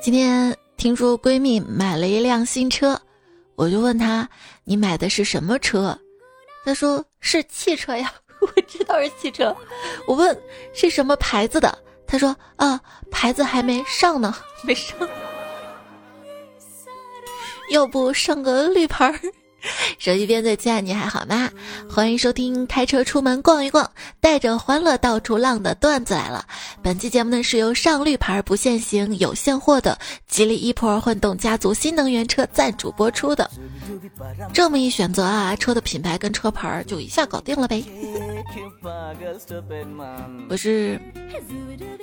今天听说闺蜜买了一辆新车，我就问她：“你买的是什么车？”她说：“是汽车呀。” 我知道是汽车。我问是什么牌子的，她说：“啊，牌子还没上呢，没上。要不上个绿牌儿？” 手机边最亲爱你还好吗？欢迎收听开车出门逛一逛，带着欢乐到处浪的段子来了。本期节目呢是由上绿牌不限行有现货的吉利 e-pro 混动家族新能源车赞助播出的。这么一选择啊，车的品牌跟车牌就一下搞定了呗。我是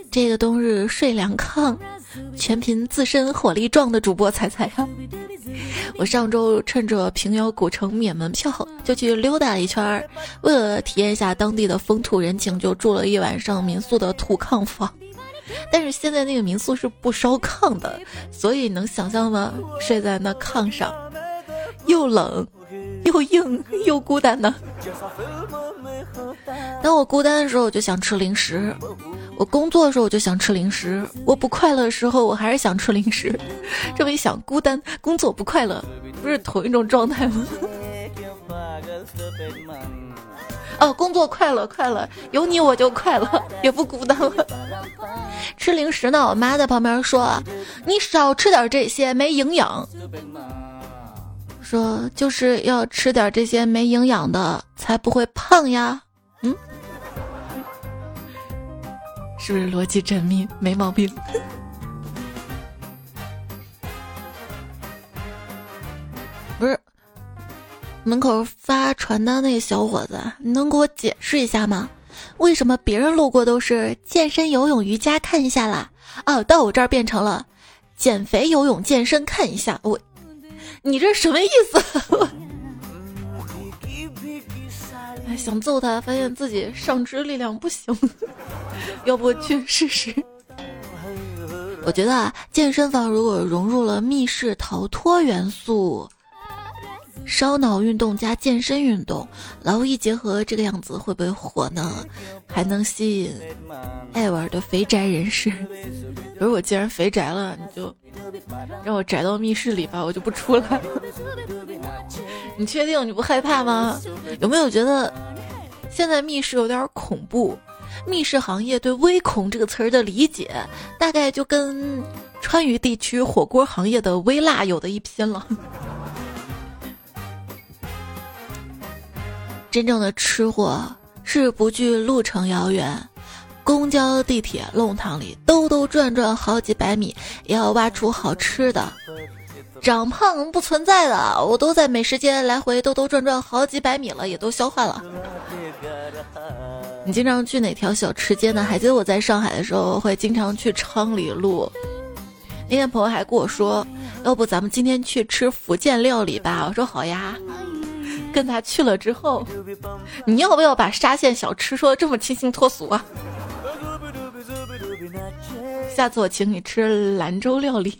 这个冬日睡凉炕，全凭自身火力壮的主播彩彩呀。我上周趁着平遥古城免门票，就去溜达了一圈儿。为了体验一下当地的风土人情，就住了一晚上民宿的土炕房。但是现在那个民宿是不烧炕的，所以能想象吗？睡在那炕上，又冷，又硬，又孤单呢。当我孤单的时候，我就想吃零食；我工作的时候，我就想吃零食；我不快乐的时候，我还是想吃零食。这么一想，孤单、工作不快乐，不是同一种状态吗？哦，工作快乐，快乐，有你我就快乐，也不孤单了。吃零食呢，我妈在旁边说：“你少吃点这些，没营养。”说就是要吃点这些没营养的，才不会胖呀。是不是逻辑缜密，没毛病？不是，门口发传单那小伙子，你能给我解释一下吗？为什么别人路过都是健身、游泳、瑜伽看一下啦？哦，到我这儿变成了减肥、游泳、健身看一下。我，你这什么意思？想揍他，发现自己上肢力量不行，要不去试试？我觉得啊，健身房如果融入了密室逃脱元素。烧脑运动加健身运动，劳逸结合，这个样子会不会火呢？还能吸引爱玩的肥宅人士。比如我既然肥宅了，你就让我宅到密室里吧，我就不出来了。你确定你不害怕吗？有没有觉得现在密室有点恐怖？密室行业对“微恐”这个词儿的理解，大概就跟川渝地区火锅行业的“微辣”有的一拼了。真正的吃货是不惧路程遥远，公交、地铁、弄堂里兜兜转转好几百米，也要挖出好吃的。长胖不存在的，我都在美食街来回兜兜转转好几百米了，也都消化了。你经常去哪条小吃街呢？还记得我在上海的时候，会经常去昌黎路。那天朋友还跟我说，要不咱们今天去吃福建料理吧？我说好呀。跟他去了之后，你要不要把沙县小吃说的这么清新脱俗啊？下次我请你吃兰州料理。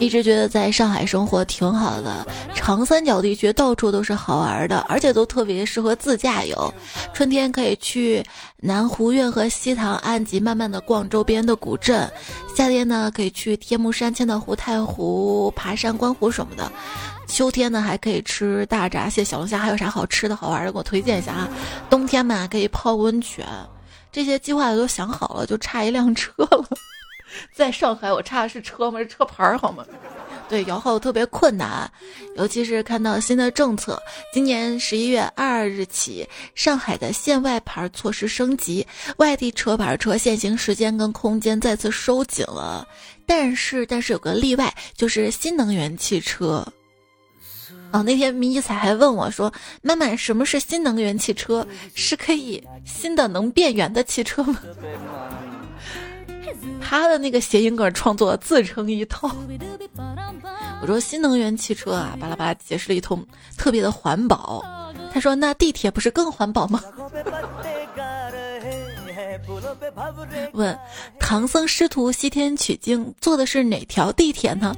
一直觉得在上海生活挺好的，长三角地区到处都是好玩的，而且都特别适合自驾游。春天可以去南湖苑和西塘岸及慢慢的逛周边的古镇，夏天呢可以去天目山千岛湖、太湖、爬山观湖什么的。秋天呢，还可以吃大闸蟹、小龙虾，还有啥好吃的好玩的，给我推荐一下啊！冬天嘛，可以泡温泉，这些计划都想好了，就差一辆车了。在上海，我差的是车吗？是车牌好吗？对，摇号特别困难，尤其是看到新的政策，今年十一月二日起，上海的限外牌措施升级，外地车牌车限行时间跟空间再次收紧了。但是，但是有个例外，就是新能源汽车。哦，那天迷彩还问我说：“妈妈，什么是新能源汽车？是可以新的能变圆的汽车吗？” 他的那个谐音梗创作自成一套。我说新能源汽车啊，巴拉巴拉解释了一通，特别的环保。他说：“那地铁不是更环保吗？” 问唐僧师徒西天取经坐的是哪条地铁呢？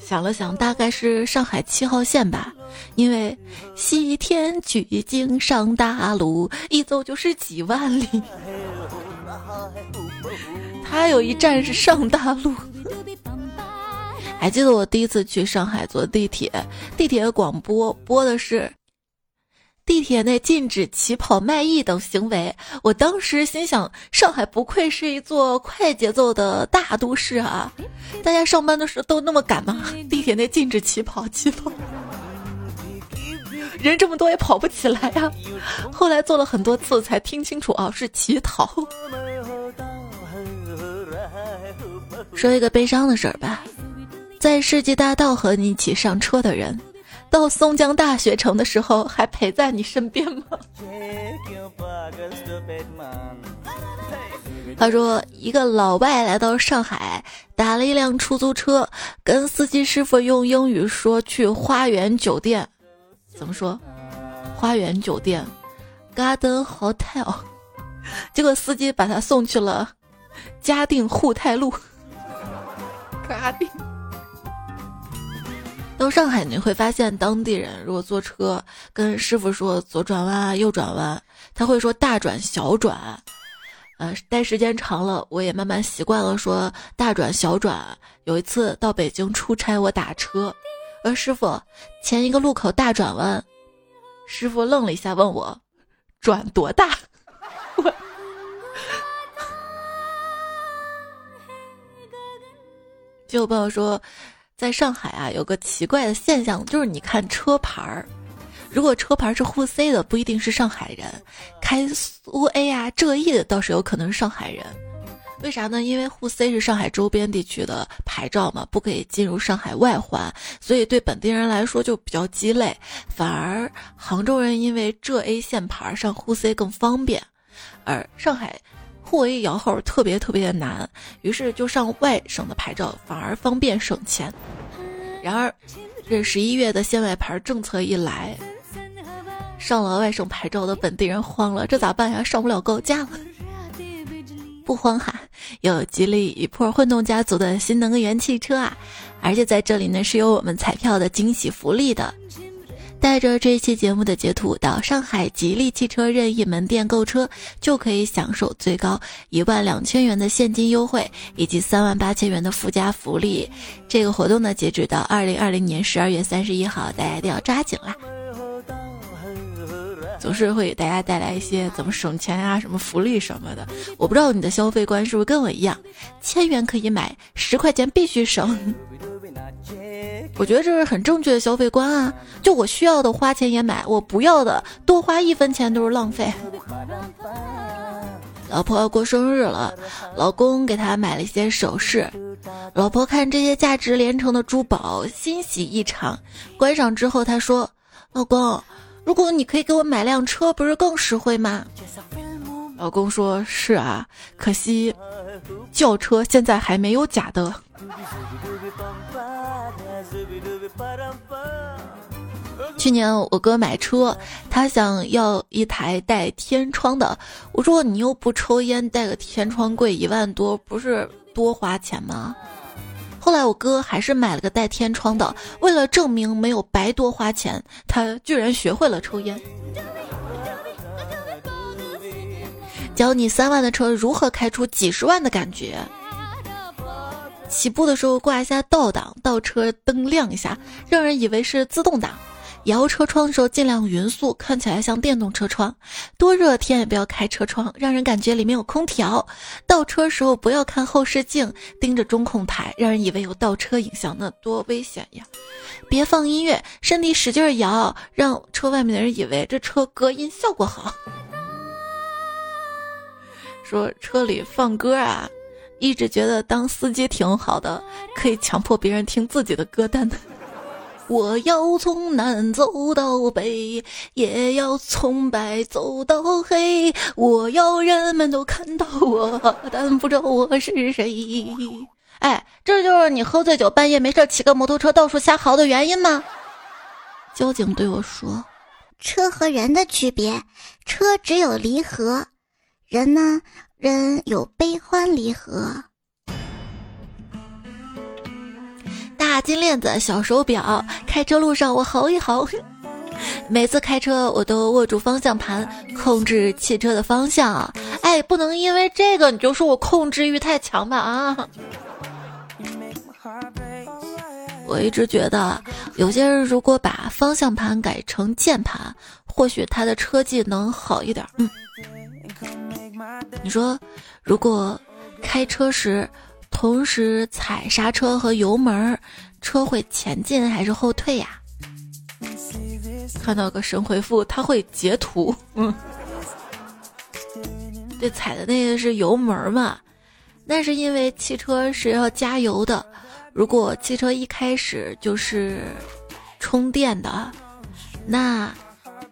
想了想，大概是上海七号线吧，因为西天取经上大路，一走就是几万里。他有一站是上大路。还记得我第一次去上海坐地铁，地铁广播播的是。地铁内禁止起跑卖艺等行为。我当时心想，上海不愧是一座快节奏的大都市啊！大家上班的时候都那么赶吗？地铁内禁止起跑，起跑，人这么多也跑不起来呀。后来坐了很多次才听清楚啊，是乞讨。说一个悲伤的事儿吧，在世纪大道和你一起上车的人。到松江大学城的时候，还陪在你身边吗？他说，一个老外来到上海，打了一辆出租车，跟司机师傅用英语说去花园酒店，怎么说？花园酒店，Garden Hotel。结果司机把他送去了嘉定沪太路。嘉定。到上海你会发现，当地人如果坐车跟师傅说左转弯、右转弯，他会说大转、小转。呃，待时间长了，我也慢慢习惯了说大转、小转。有一次到北京出差，我打车，呃，师傅前一个路口大转弯，师傅愣了一下，问我转多大？就有朋友说。在上海啊，有个奇怪的现象，就是你看车牌儿，如果车牌是沪 C 的，不一定是上海人；开苏 A 啊、浙 E 的，倒是有可能是上海人。为啥呢？因为沪 C 是上海周边地区的牌照嘛，不可以进入上海外环，所以对本地人来说就比较鸡肋。反而杭州人因为浙 A 限牌上沪 C 更方便，而上海。沪 A 摇号特别特别的难，于是就上外省的牌照，反而方便省钱。然而，这十一月的限外牌政策一来，上了外省牌照的本地人慌了，这咋办呀？上不了高架了。不慌哈，有吉利一破混动家族的新能源汽车啊，而且在这里呢是有我们彩票的惊喜福利的。带着这期节目的截图到上海吉利汽车任意门店购车，就可以享受最高一万两千元的现金优惠，以及三万八千元的附加福利。这个活动呢，截止到二零二零年十二月三十一号，大家一定要抓紧啦！总是会给大家带来一些怎么省钱啊、什么福利什么的。我不知道你的消费观是不是跟我一样，千元可以买，十块钱必须省。我觉得这是很正确的消费观啊！就我需要的花钱也买，我不要的多花一分钱都是浪费。老婆要过生日了，老公给她买了一些首饰。老婆看这些价值连城的珠宝，欣喜异常。观赏之后，她说：“老公，如果你可以给我买辆车，不是更实惠吗？”老公说：“是啊，可惜轿车现在还没有假的。”去年我哥买车，他想要一台带天窗的。我说你又不抽烟，带个天窗贵一万多，不是多花钱吗？后来我哥还是买了个带天窗的，为了证明没有白多花钱，他居然学会了抽烟。教你三万的车如何开出几十万的感觉。起步的时候挂一下倒档，倒车灯亮一下，让人以为是自动挡。摇车窗的时候尽量匀速，看起来像电动车窗。多热天也不要开车窗，让人感觉里面有空调。倒车时候不要看后视镜，盯着中控台，让人以为有倒车影像，那多危险呀！别放音乐，身体使劲摇，让车外面的人以为这车隔音效果好。说车里放歌啊。一直觉得当司机挺好的，可以强迫别人听自己的歌单。我要从南走到北，也要从白走到黑。我要人们都看到我，但不知道我是谁。哎，这就是你喝醉酒半夜没事骑个摩托车到处瞎嚎的原因吗？交警对我说：“车和人的区别，车只有离合，人呢？”人有悲欢离合。大金链子、小手表，开车路上我嚎一嚎。每次开车我都握住方向盘，控制汽车的方向。哎，不能因为这个你就说我控制欲太强吧啊！我一直觉得，有些人如果把方向盘改成键盘，或许他的车技能好一点。嗯，你说，如果开车时同时踩刹车和油门，车会前进还是后退呀？看到个神回复，他会截图。嗯，对踩的那个是油门嘛？那是因为汽车是要加油的。如果汽车一开始就是充电的，那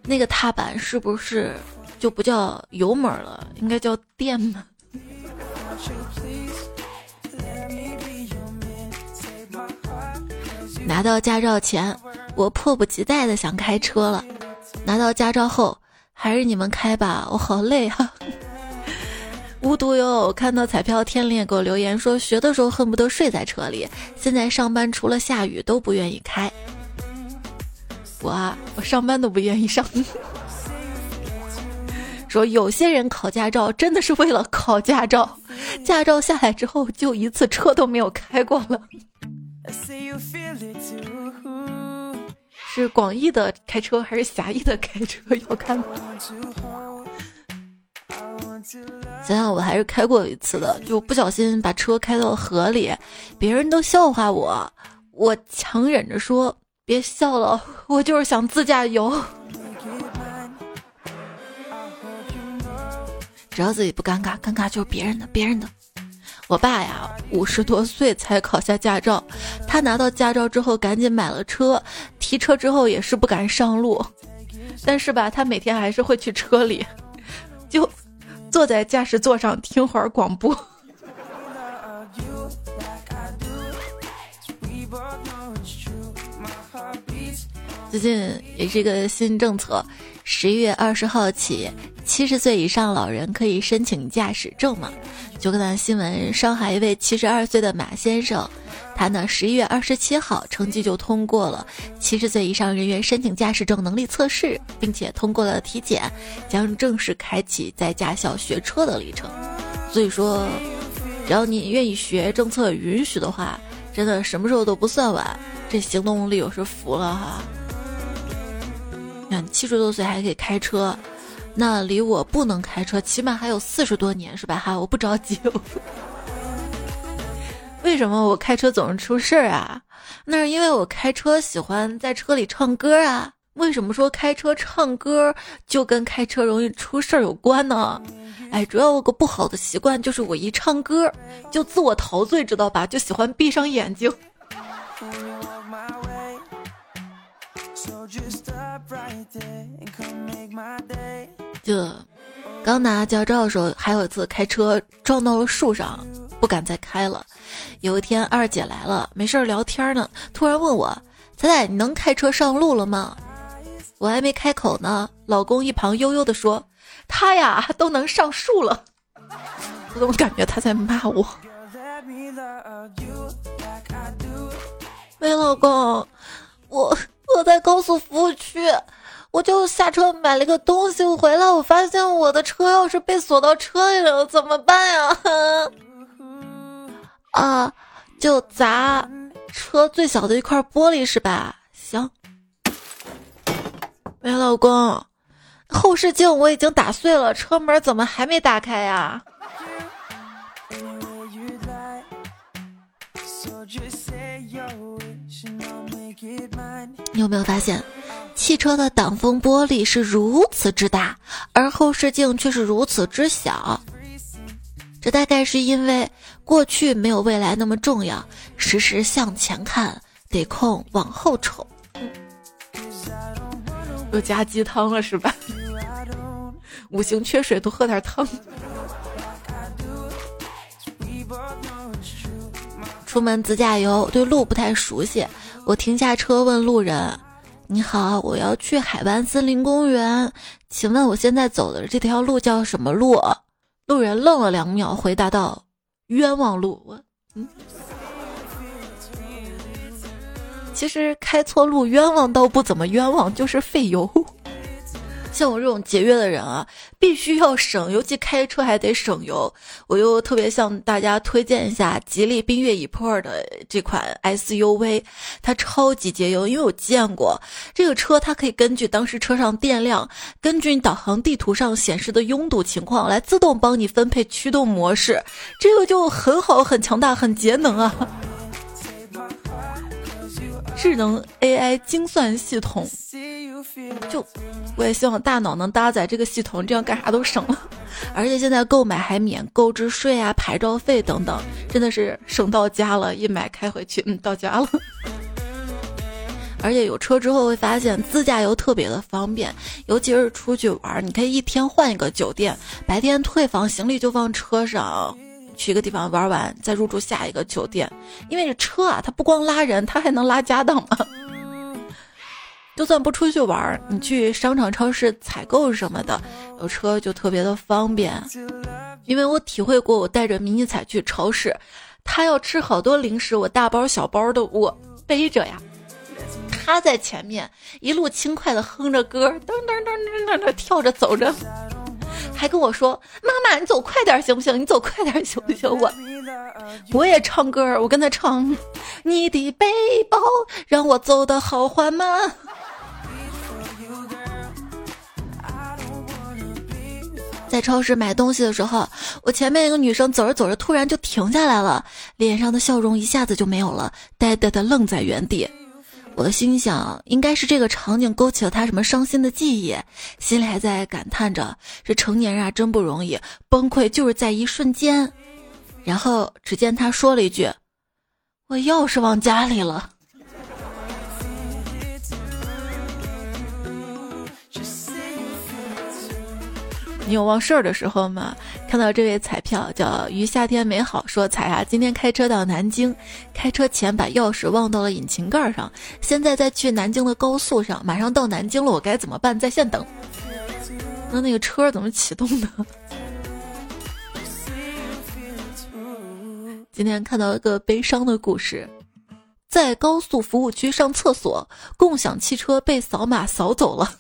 那个踏板是不是就不叫油门了？应该叫电门。拿到驾照前，我迫不及待的想开车了；拿到驾照后，还是你们开吧，我好累啊。无独有偶，看到彩票天灵也给我留言说，学的时候恨不得睡在车里，现在上班除了下雨都不愿意开。我啊，我上班都不愿意上。说有些人考驾照真的是为了考驾照，驾照下来之后就一次车都没有开过了。是广义的开车还是狭义的开车 要看。想想我还是开过一次的，就不小心把车开到河里，别人都笑话我，我强忍着说别笑了，我就是想自驾游。只要自己不尴尬，尴尬就是别人的，别人的。我爸呀，五十多岁才考下驾照，他拿到驾照之后赶紧买了车，提车之后也是不敢上路，但是吧，他每天还是会去车里，就。坐在驾驶座上听会儿广播。最近也是一个新政策，十一月二十号起，七十岁以上老人可以申请驾驶证嘛？就看新闻，上海一位七十二岁的马先生。他呢，十一月二十七号成绩就通过了七十岁以上人员申请驾驶证能力测试，并且通过了体检，将正式开启在驾校学车的历程。所以说，只要你愿意学，政策允许的话，真的什么时候都不算晚。这行动力我是服了哈！看七十多岁还可以开车，那离我不能开车起码还有四十多年是吧？哈，我不着急。为什么我开车总是出事儿啊？那是因为我开车喜欢在车里唱歌啊。为什么说开车唱歌就跟开车容易出事儿有关呢？哎，主要有个不好的习惯，就是我一唱歌就自我陶醉，知道吧？就喜欢闭上眼睛。就刚拿驾照的时候，还有一次开车撞到了树上。不敢再开了。有一天，二姐来了，没事儿聊天呢，突然问我：“彩彩，你能开车上路了吗？”我还没开口呢，老公一旁悠悠地说：“他呀，都能上树了。”我怎么感觉他在骂我？喂，老公，我我在高速服务区，我就下车买了个东西，我回来我发现我的车钥匙被锁到车里了，怎么办呀？啊，就砸车最小的一块玻璃是吧？行。喂，老公，后视镜我已经打碎了，车门怎么还没打开呀？你有没有发现，汽车的挡风玻璃是如此之大，而后视镜却是如此之小？这大概是因为过去没有未来那么重要，时时向前看，得空往后瞅。又加鸡汤了是吧？五行缺水，多喝点汤。出门自驾游，对路不太熟悉，我停下车问路人：“你好，我要去海湾森林公园，请问我现在走的这条路叫什么路？”路人愣了两秒，回答道：“冤枉路。”我，嗯，其实开错路冤枉倒不怎么冤枉，就是费油。像我这种节约的人啊，必须要省，尤其开车还得省油。我又特别向大家推荐一下吉利缤越 ePro 的这款 SUV，它超级节油，因为我见过这个车，它可以根据当时车上电量，根据你导航地图上显示的拥堵情况来自动帮你分配驱动模式，这个就很好、很强大、很节能啊。智能 AI 精算系统，就我也希望大脑能搭载这个系统，这样干啥都省了。而且现在购买还免购置税啊、牌照费等等，真的是省到家了。一买开回去，嗯，到家了。而且有车之后会发现自驾游特别的方便，尤其是出去玩，你可以一天换一个酒店，白天退房，行李就放车上。去一个地方玩完，再入住下一个酒店。因为这车啊，它不光拉人，它还能拉家当嘛。就算不出去玩，你去商场、超市采购什么的，有车就特别的方便。因为我体会过，我带着迷你彩去超市，他要吃好多零食，我大包小包的我背着呀，他在前面一路轻快的哼着歌，噔噔噔噔噔噔跳着走着。还跟我说：“妈妈，你走快点行不行？你走快点行不行？”我我也唱歌，我跟他唱：“你的背包让我走的好缓慢。”在超市买东西的时候，我前面一个女生走着走着突然就停下来了，脸上的笑容一下子就没有了，呆呆的愣在原地。我的心想，应该是这个场景勾起了他什么伤心的记忆，心里还在感叹着：这成年人啊真不容易，崩溃就是在一瞬间。然后只见他说了一句：“我钥匙忘家里了。”你有忘事儿的时候吗？看到这位彩票叫于夏天美好说彩啊，今天开车到南京，开车前把钥匙忘到了引擎盖上，现在在去南京的高速上，马上到南京了，我该怎么办？在线等。那那个车怎么启动的？今天看到一个悲伤的故事，在高速服务区上厕所，共享汽车被扫码扫走了。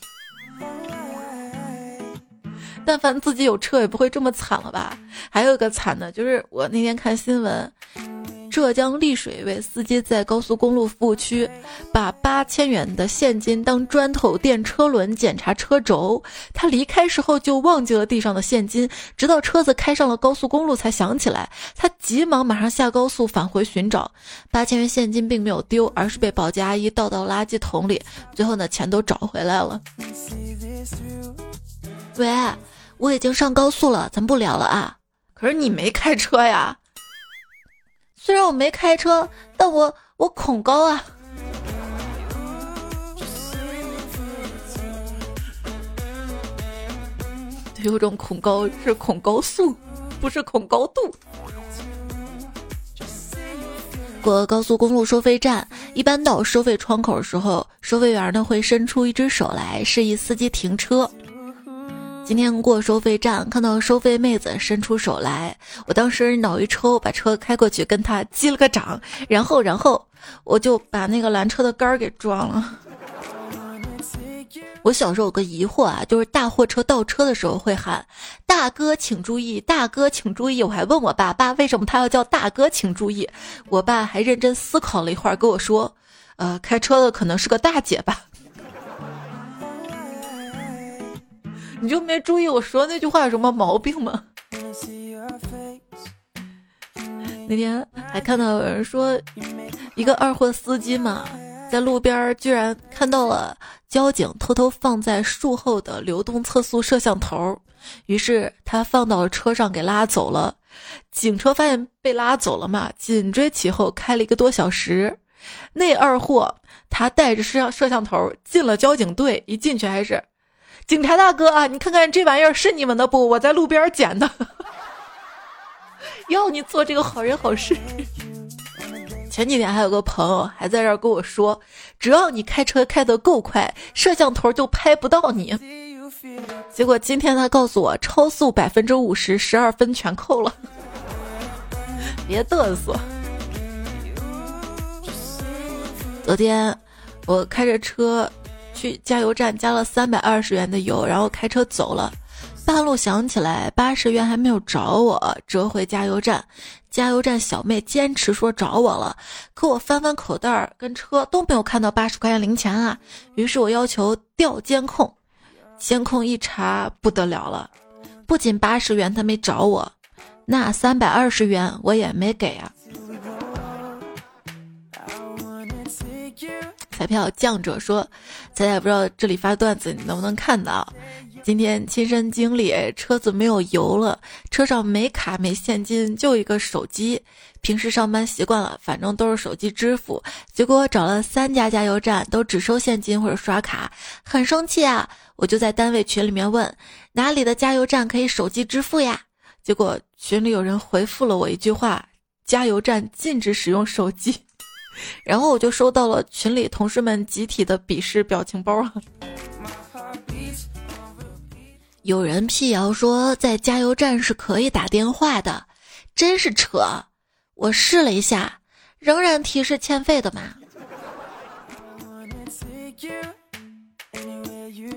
但凡自己有车，也不会这么惨了吧？还有一个惨的，就是我那天看新闻，浙江丽水一位司机在高速公路服务区，把八千元的现金当砖头垫车轮检查车轴。他离开时候就忘记了地上的现金，直到车子开上了高速公路才想起来。他急忙马上下高速返回寻找，八千元现金并没有丢，而是被保洁阿姨倒到垃圾桶里。最后呢，钱都找回来了。喂。我已经上高速了，咱不聊了啊！可是你没开车呀。虽然我没开车，但我我恐高啊。有种恐高是恐高速，不是恐高度。过高速公路收费站，一般到收费窗口的时候，收费员呢会伸出一只手来示意司机停车。今天过收费站，看到收费妹子伸出手来，我当时脑一抽，把车开过去跟她击了个掌，然后，然后我就把那个拦车的杆儿给撞了。我小时候有个疑惑啊，就是大货车倒车的时候会喊“大哥请注意，大哥请注意”，我还问我爸爸为什么他要叫大哥请注意，我爸还认真思考了一会儿跟我说：“呃，开车的可能是个大姐吧。”你就没注意我说那句话有什么毛病吗？那天还看到有人说，一个二货司机嘛，在路边居然看到了交警偷偷放在树后的流动测速摄像头，于是他放到了车上给拉走了。警车发现被拉走了嘛，紧追其后开了一个多小时。那二货他带着摄像摄像头进了交警队，一进去还是。警察大哥啊，你看看这玩意儿是你们的不？我在路边捡的。要你做这个好人好事。前几天还有个朋友还在这儿跟我说，只要你开车开得够快，摄像头就拍不到你。结果今天他告诉我，超速百分之五十，十二分全扣了。别嘚瑟。昨天我开着车去加油站加了三百二十元的油，然后开车走了。半路想起来八十元还没有找我，折回加油站。加油站小妹坚持说找我了，可我翻翻口袋儿跟车都没有看到八十块钱零钱啊。于是我要求调监控，监控一查不得了了，不仅八十元他没找我，那三百二十元我也没给啊。彩票降者说：“彩彩不知道这里发段子你能不能看到？今天亲身经历，车子没有油了，车上没卡没现金，就一个手机。平时上班习惯了，反正都是手机支付。结果找了三家加油站，都只收现金或者刷卡，很生气啊！我就在单位群里面问，哪里的加油站可以手机支付呀？结果群里有人回复了我一句话：加油站禁止使用手机。”然后我就收到了群里同事们集体的鄙视表情包。有人辟谣说在加油站是可以打电话的，真是扯！我试了一下，仍然提示欠费的嘛。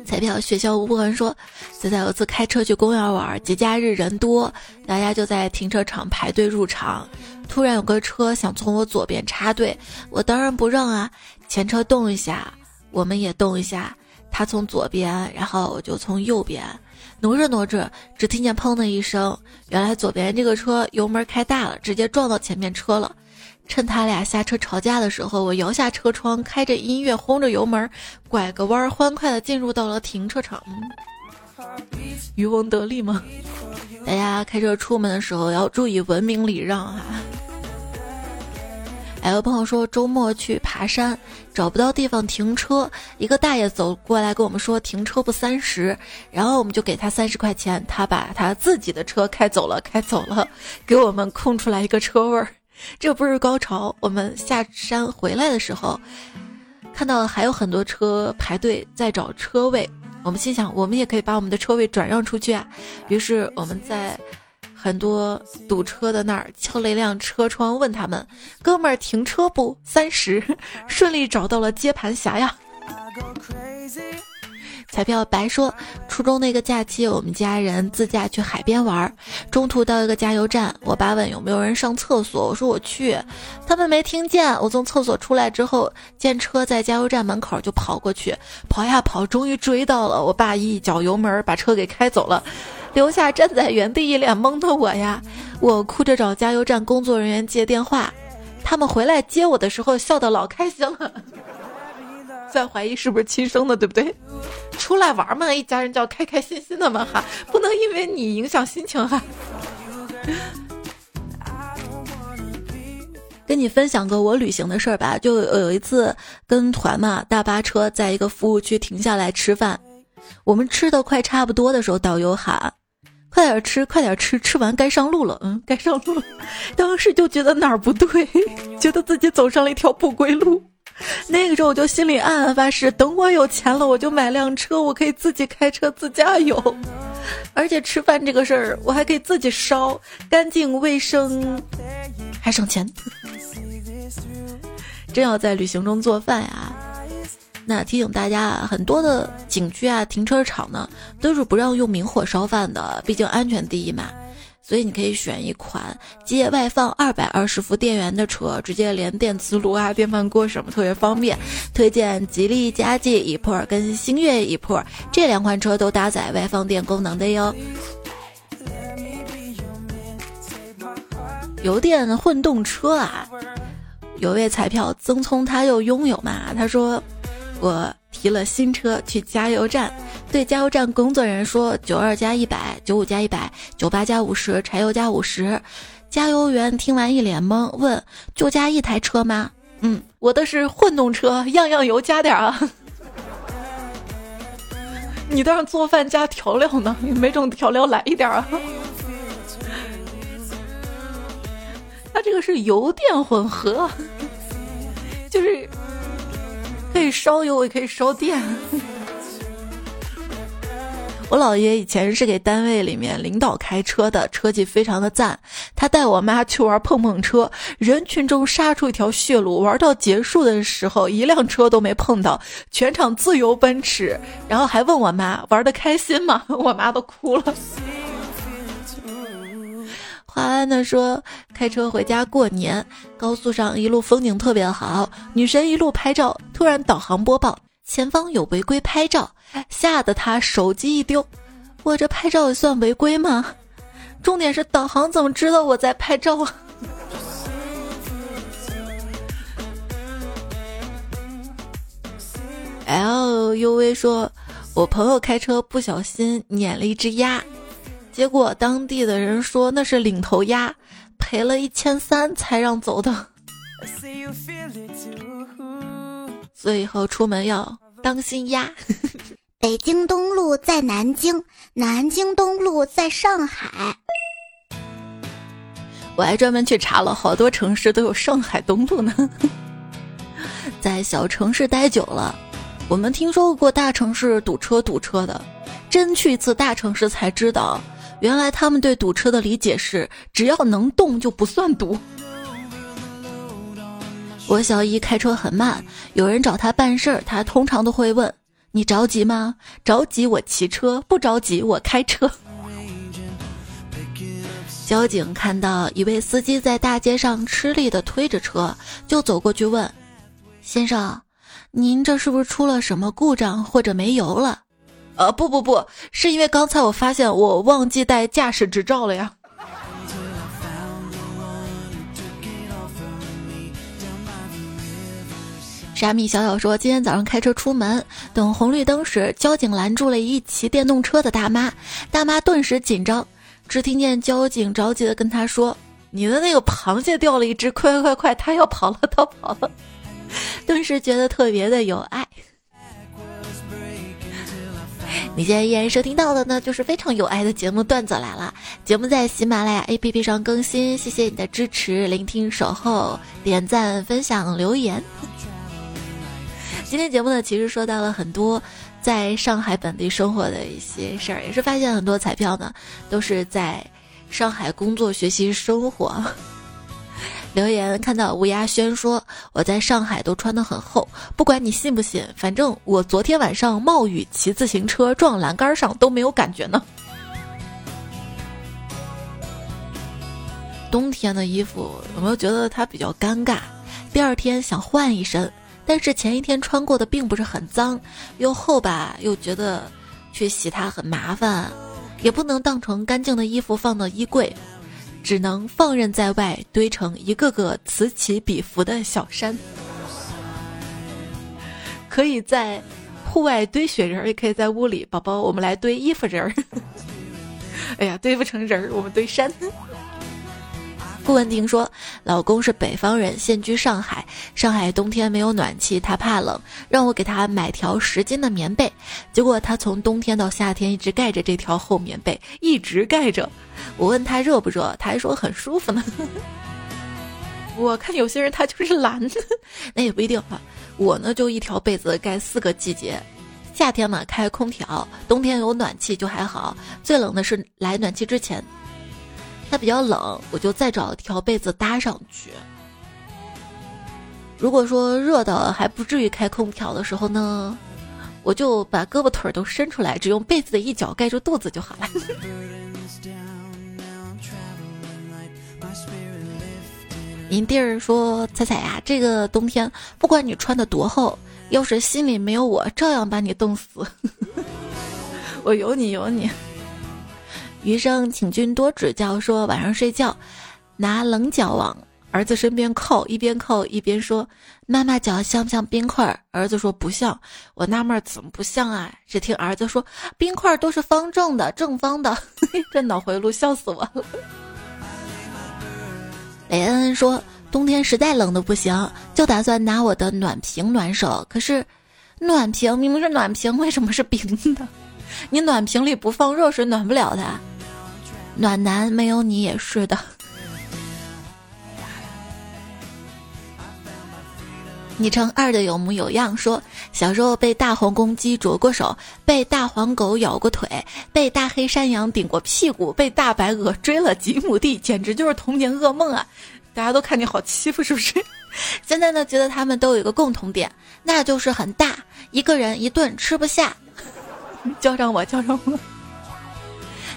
彩票学校无痕说，仔仔有次开车去公园玩，节假日人多，大家就在停车场排队入场。突然有个车想从我左边插队，我当然不让啊！前车动一下，我们也动一下，他从左边，然后我就从右边，挪着挪着，只听见砰的一声，原来左边这个车油门开大了，直接撞到前面车了。趁他俩下车吵架的时候，我摇下车窗，开着音乐，轰着油门，拐个弯，欢快的进入到了停车场。渔翁得利吗？大家开车出门的时候要注意文明礼让哈。还有朋友说周末去爬山找不到地方停车，一个大爷走过来跟我们说停车不三十，然后我们就给他三十块钱，他把他自己的车开走了，开走了，给我们空出来一个车位儿，这不是高潮。我们下山回来的时候，看到还有很多车排队在找车位。我们心想，我们也可以把我们的车位转让出去啊。于是我们在很多堵车的那儿敲了一辆车窗，问他们：“哥们儿，停车不？三十。”顺利找到了接盘侠呀。彩票白说，初中那个假期，我们家人自驾去海边玩，中途到一个加油站，我爸问有没有人上厕所，我说我去，他们没听见。我从厕所出来之后，见车在加油站门口，就跑过去，跑呀跑，终于追到了。我爸一脚油门把车给开走了，留下站在原地一脸懵的我呀。我哭着找加油站工作人员接电话，他们回来接我的时候，笑得老开心了。在怀疑是不是亲生的，对不对？出来玩嘛，一家人就要开开心心的嘛哈，不能因为你影响心情哈。跟你分享个我旅行的事儿吧，就有一次跟团嘛，大巴车在一个服务区停下来吃饭，我们吃的快差不多的时候，导游喊：“快点吃，快点吃，吃完该上路了。”嗯，该上路了。当时就觉得哪儿不对，觉得自己走上了一条不归路。那个时候我就心里暗暗发誓，等我有钱了，我就买辆车，我可以自己开车自驾游，而且吃饭这个事儿我还可以自己烧，干净卫生，还省钱。真要在旅行中做饭呀？那提醒大家啊，很多的景区啊、停车场呢，都是不让用明火烧饭的，毕竟安全第一嘛。所以你可以选一款接外放二百二十伏电源的车，直接连电磁炉啊、电饭锅什么特别方便。推荐吉利嘉际 e-Pro 跟星越 e-Pro 这两款车都搭载外放电功能的哟。油电混动车啊，有位彩票曾聪他又拥有嘛？他说我提了新车去加油站。对加油站工作人员说：“九二加一百，九五加一百，九八加五十，柴油加五十。”加油员听完一脸懵，问：“就加一台车吗？”“嗯，我的是混动车，样样油加点啊。”“你倒是做饭加调料呢？每种调料来一点啊。”“它这个是油电混合，就是可以烧油，也可以烧电。”我姥爷以前是给单位里面领导开车的，车技非常的赞。他带我妈去玩碰碰车，人群中杀出一条血路，玩到结束的时候，一辆车都没碰到，全场自由奔驰。然后还问我妈玩的开心吗？我妈都哭了。华安呢说，开车回家过年，高速上一路风景特别好，女神一路拍照，突然导航播报。前方有违规拍照，吓得他手机一丢。我这拍照也算违规吗？重点是导航怎么知道我在拍照啊？L U V 说，我朋友开车不小心碾了一只鸭，结果当地的人说那是领头鸭，赔了一千三才让走的。所以以后出门要当心鸭。北京东路在南京，南京东路在上海。我还专门去查了，好多城市都有上海东路呢。在小城市待久了，我们听说过大城市堵车堵车的，真去一次大城市才知道，原来他们对堵车的理解是，只要能动就不算堵。我小姨开车很慢，有人找她办事儿，她通常都会问：“你着急吗？着急我骑车，不着急我开车。”交警看到一位司机在大街上吃力的推着车，就走过去问：“先生，您这是不是出了什么故障或者没油了？”“呃，不不不，是因为刚才我发现我忘记带驾驶执照了呀。”傻米小小说：“今天早上开车出门，等红绿灯时，交警拦住了一骑电动车的大妈。大妈顿时紧张，只听见交警着急的跟她说：‘你的那个螃蟹掉了一只，快快快快，他要跑了，它跑了。’顿时觉得特别的有爱。你现在依然收听到的呢，就是非常有爱的节目段子来了。节目在喜马拉雅 APP 上更新，谢谢你的支持、聆听、守候、点赞、分享、留言。”今天节目呢，其实说到了很多在上海本地生活的一些事儿，也是发现很多彩票呢都是在上海工作、学习、生活。留言看到吴亚轩说：“我在上海都穿得很厚，不管你信不信，反正我昨天晚上冒雨骑自行车撞栏杆上都没有感觉呢。”冬天的衣服有没有觉得它比较尴尬？第二天想换一身。但是前一天穿过的并不是很脏，又厚吧，又觉得去洗它很麻烦，也不能当成干净的衣服放到衣柜，只能放任在外堆成一个个此起彼伏的小山。可以在户外堆雪人，也可以在屋里，宝宝，我们来堆衣服人儿。哎呀，堆不成人儿，我们堆山。顾文婷说：“老公是北方人，现居上海。上海冬天没有暖气，他怕冷，让我给他买条十斤的棉被。结果他从冬天到夏天一直盖着这条厚棉被，一直盖着。我问他热不热，他还说很舒服呢。我看有些人他就是懒，那也不一定啊。我呢就一条被子盖四个季节，夏天嘛开空调，冬天有暖气就还好。最冷的是来暖气之前。”它比较冷，我就再找条被子搭上去。如果说热的还不至于开空调的时候呢，我就把胳膊腿都伸出来，只用被子的一角盖住肚子就好了。您弟儿说：“彩彩呀，这个冬天不管你穿的多厚，要是心里没有我，照样把你冻死。我有你，有你。”余生，请君多指教。说晚上睡觉，拿棱角往儿子身边靠，一边靠一边说：“妈妈脚像不像冰块？”儿子说：“不像。”我纳闷怎么不像啊？只听儿子说：“冰块都是方正的，正方的。”这脑回路笑死我了。雷恩恩说：“冬天实在冷的不行，就打算拿我的暖瓶暖手。可是，暖瓶明明是暖瓶，为什么是冰的？你暖瓶里不放热水，暖不了的。”暖男没有你也是的。昵称二的有模有样说，小时候被大黄公鸡啄过手，被大黄狗咬过腿，被大黑山羊顶过屁股，被大白鹅追了几亩地，简直就是童年噩梦啊！大家都看你好欺负是不是？现在呢，觉得他们都有一个共同点，那就是很大，一个人一顿吃不下。叫上我，叫上我。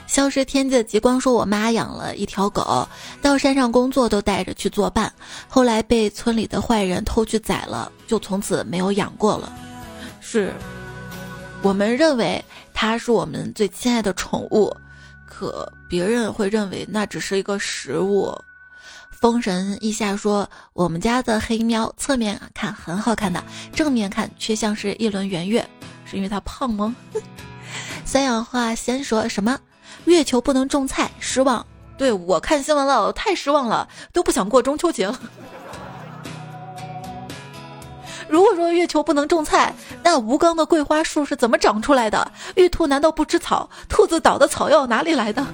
消失天际的极光说：“我妈养了一条狗，到山上工作都带着去作伴，后来被村里的坏人偷去宰了，就从此没有养过了。是我们认为它是我们最亲爱的宠物，可别人会认为那只是一个食物。”风神一下说：“我们家的黑喵侧面看很好看的，正面看却像是一轮圆月，是因为他胖吗？” 三氧化先说什么？月球不能种菜，失望。对我看新闻了，太失望了，都不想过中秋节了。如果说月球不能种菜，那吴刚的桂花树是怎么长出来的？玉兔难道不吃草？兔子岛的草药哪里来的？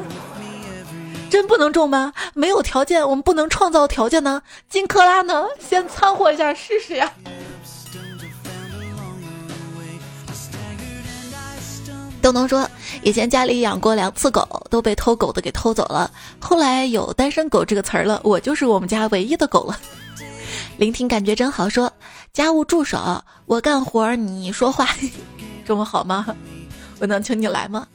真不能种吗？没有条件，我们不能创造条件呢？金克拉呢？先掺和一下试试呀。东东说，以前家里养过两次狗，都被偷狗的给偷走了。后来有“单身狗”这个词儿了，我就是我们家唯一的狗了。聆听感觉真好，说家务助手，我干活你说话，这么好吗？我能请你来吗？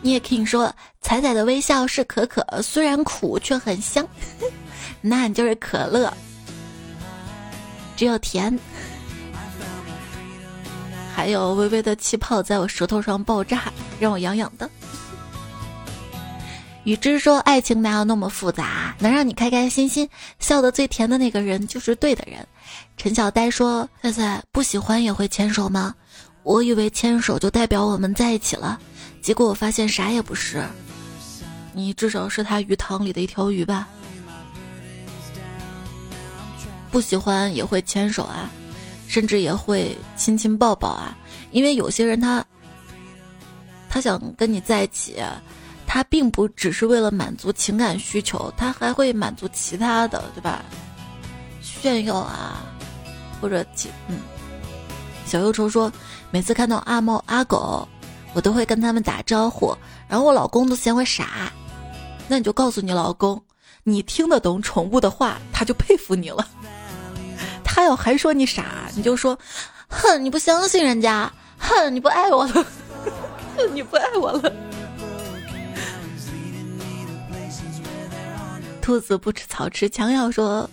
你也可以说彩彩的微笑是可可，虽然苦却很香，那你就是可乐，只有甜。还有微微的气泡在我舌头上爆炸，让我痒痒的。雨之说：“爱情哪有那么复杂？能让你开开心心笑得最甜的那个人就是对的人。”陈小呆说：“菜菜不喜欢也会牵手吗？我以为牵手就代表我们在一起了，结果我发现啥也不是。你至少是他鱼塘里的一条鱼吧？不喜欢也会牵手啊。”甚至也会亲亲抱抱啊，因为有些人他，他想跟你在一起，他并不只是为了满足情感需求，他还会满足其他的，对吧？炫耀啊，或者其嗯，小忧愁说，每次看到阿猫阿狗，我都会跟他们打招呼，然后我老公都嫌我傻，那你就告诉你老公，你听得懂宠物的话，他就佩服你了。他要还说你傻，你就说，哼，你不相信人家，哼，你不爱我了，哼，你不爱我了。兔子不吃草吃枪药说，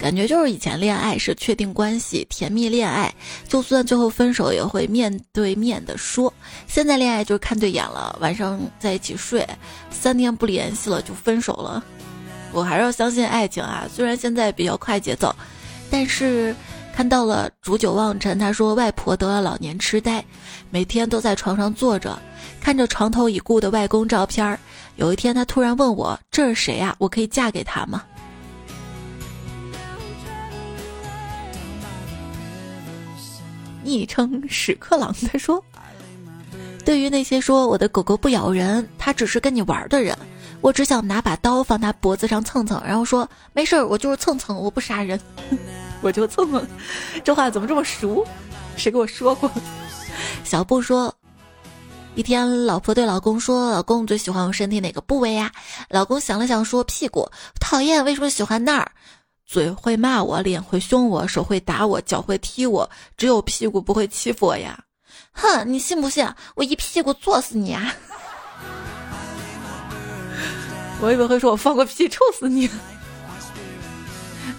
感觉就是以前恋爱是确定关系，甜蜜恋爱，就算最后分手也会面对面的说。现在恋爱就是看对眼了，晚上在一起睡，三天不联系了就分手了。我还是要相信爱情啊，虽然现在比较快节奏。但是看到了煮酒忘尘，他说外婆得了老年痴呆，每天都在床上坐着，看着床头已故的外公照片儿。有一天他突然问我：“这是谁呀？我可以嫁给他吗？”昵称屎壳郎他说：“对于那些说我的狗狗不咬人，它只是跟你玩的人。”我只想拿把刀放他脖子上蹭蹭，然后说没事儿，我就是蹭蹭，我不杀人，我就蹭蹭。这话怎么这么熟？谁给我说过？小布说，一天老婆对老公说：“老公最喜欢我身体哪个部位呀？”老公想了想说：“屁股。”讨厌，为什么喜欢那儿？嘴会骂我，脸会凶我，手会打我，脚会踢我，只有屁股不会欺负我呀！哼，你信不信我一屁股坐死你啊？我以为会说我放个屁臭死你。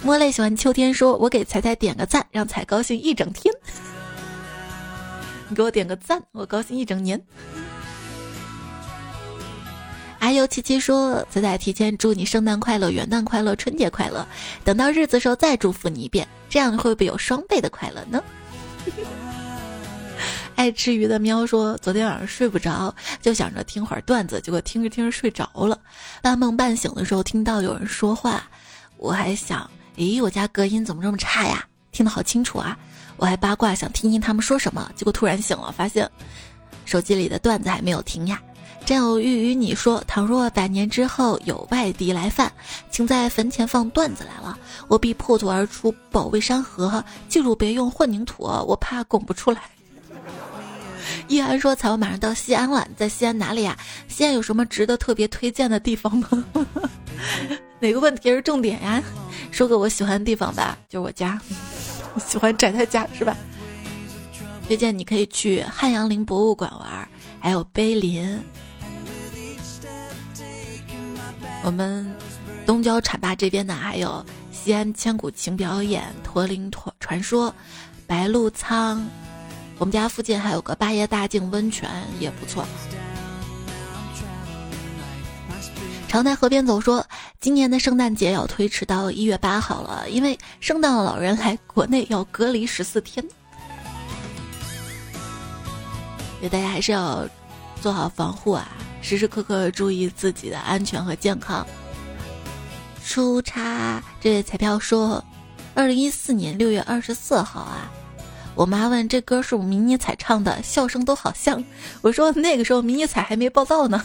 莫泪喜欢秋天，说我给彩彩点个赞，让彩高兴一整天。你给我点个赞，我高兴一整年。阿尤，七七说彩彩提前祝你圣诞快乐、元旦快乐、春节快乐，等到日子时候再祝福你一遍，这样会不会有双倍的快乐呢？爱吃鱼的喵说：“昨天晚上睡不着，就想着听会儿段子，结果听着听着睡着了。半梦半醒的时候听到有人说话，我还想，咦，我家隔音怎么这么差呀？听得好清楚啊！我还八卦想听听他们说什么，结果突然醒了，发现手机里的段子还没有停呀。战友玉与你说，倘若百年之后有外敌来犯，请在坟前放段子来了，我必破土而出，保卫山河。记住别用混凝土，我怕拱不出来。易安说：“彩我马上到西安了，在西安哪里呀？西安有什么值得特别推荐的地方吗？哪个问题是重点呀？说个我喜欢的地方吧，就是我家，我喜欢宅在家是吧？推荐你可以去汉阳陵博物馆玩，还有碑林。”我们东郊浐灞这边呢，还有西安千古情表演、驼铃传传说、白鹿仓。我们家附近还有个八爷大境温泉，也不错。常在河边走说，今年的圣诞节要推迟到一月八号了，因为圣诞老人来国内要隔离十四天。所以大家还是要做好防护啊！时时刻刻注意自己的安全和健康。出差这位彩票说，二零一四年六月二十四号啊，我妈问这歌是我迷你彩唱的，笑声都好像。我说那个时候迷你彩还没报道呢。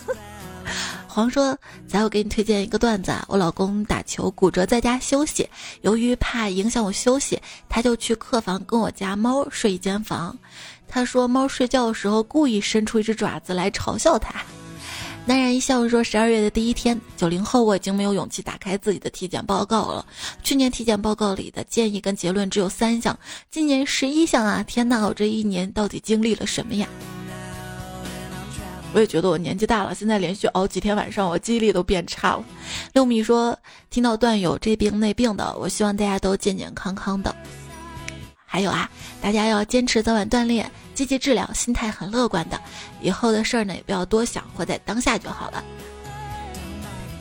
黄说，咱我给你推荐一个段子，我老公打球骨折在家休息，由于怕影响我休息，他就去客房跟我家猫睡一间房。他说猫睡觉的时候故意伸出一只爪子来嘲笑他。男人一笑说：“十二月的第一天，九零后我已经没有勇气打开自己的体检报告了。去年体检报告里的建议跟结论只有三项，今年十一项啊！天呐，我这一年到底经历了什么呀？”我也觉得我年纪大了，现在连续熬几天晚上，我记忆力都变差了。六米说：“听到段友这病那病的，我希望大家都健健康康的。还有啊，大家要坚持早晚锻炼。”积极治疗，心态很乐观的，以后的事儿呢也不要多想，活在当下就好了。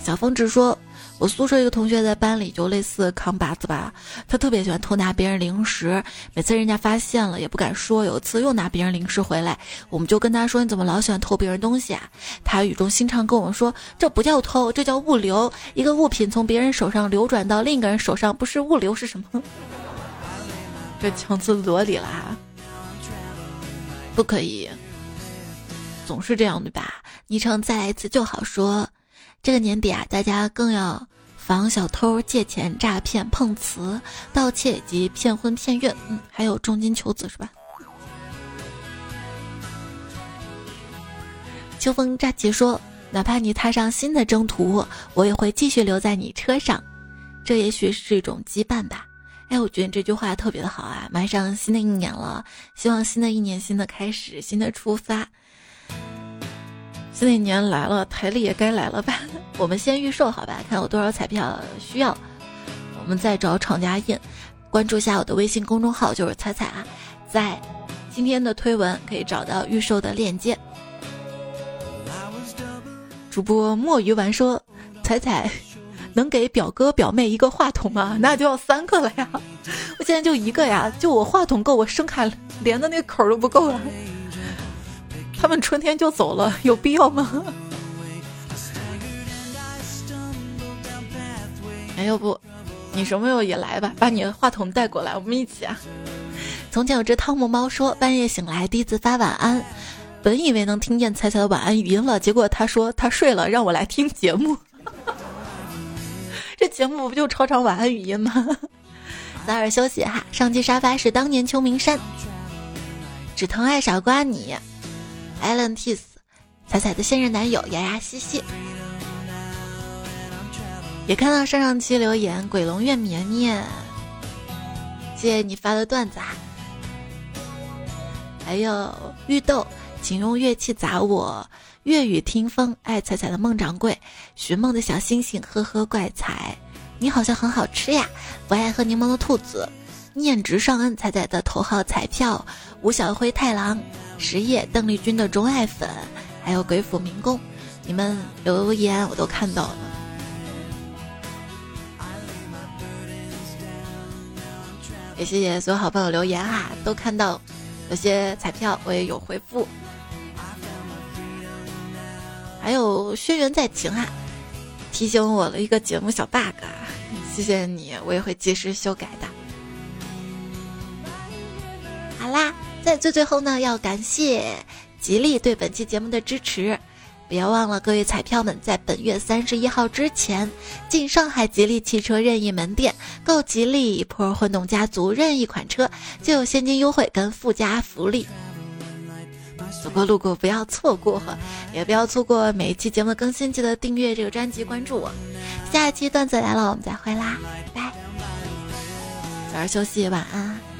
小峰只说，我宿舍一个同学在班里就类似扛把子吧，他特别喜欢偷拿别人零食，每次人家发现了也不敢说。有一次又拿别人零食回来，我们就跟他说：“你怎么老喜欢偷别人东西啊？”他语重心长跟我们说：“这不叫偷，这叫物流。一个物品从别人手上流转到另一个人手上，不是物流是什么？”这强词夺理了哈。不可以，总是这样对吧？昵称再来一次就好说。这个年底啊，大家更要防小偷、借钱、诈骗、碰瓷、盗窃以及骗婚骗孕，嗯，还有重金求子是吧？秋风乍起说：“哪怕你踏上新的征途，我也会继续留在你车上。”这也许是一种羁绊吧。哎，我觉得你这句话特别的好啊！马上新的一年了，希望新的一年新的开始，新的出发。新的一年来了，台历也该来了吧？我们先预售好吧，看有多少彩票需要，我们再找厂家印。关注一下我的微信公众号，就是彩彩啊，在今天的推文可以找到预售的链接。主播墨鱼丸说：“彩彩。”能给表哥表妹一个话筒吗？那就要三个了呀！我现在就一个呀，就我话筒够，我声卡连的那个口都不够了。他们春天就走了，有必要吗？哎，要不你什么时候也来吧？把你的话筒带过来，我们一起啊！从前有只汤姆猫说，半夜醒来第一次发晚安，本以为能听见彩彩的晚安语音了，结果他说他睡了，让我来听节目。这节目不就超长晚安语音吗？早点休息哈。上期沙发是当年秋名山，只疼爱傻瓜你，Allen Tis，彩彩的现任男友牙牙西西。也看到上上期留言，鬼龙院绵绵，谢谢你发的段子哈。还有绿豆，请用乐器砸我。粤语听风，爱彩彩的孟掌柜，寻梦的小星星，呵呵怪彩，你好像很好吃呀。不爱喝柠檬的兔子，念直上恩，彩彩的头号彩票，吴小辉太郎，实业邓丽君的钟爱粉，还有鬼斧民工，你们留言我都看到了。也谢谢所有好朋友留言哈，都看到，有些彩票我也有回复。还有轩辕在情啊，提醒我了一个节目小 bug，谢谢你，我也会及时修改的。好啦，在最最后呢，要感谢吉利对本期节目的支持，别忘了，各位彩票们，在本月三十一号之前进上海吉利汽车任意门店购吉利 Pro 混动家族任意款车，就有现金优惠跟附加福利。走过路过不要错过，也不要错过每一期节目的更新，记得订阅这个专辑，关注我。下一期段子来了，我们再会啦，拜拜。早点休息，晚安。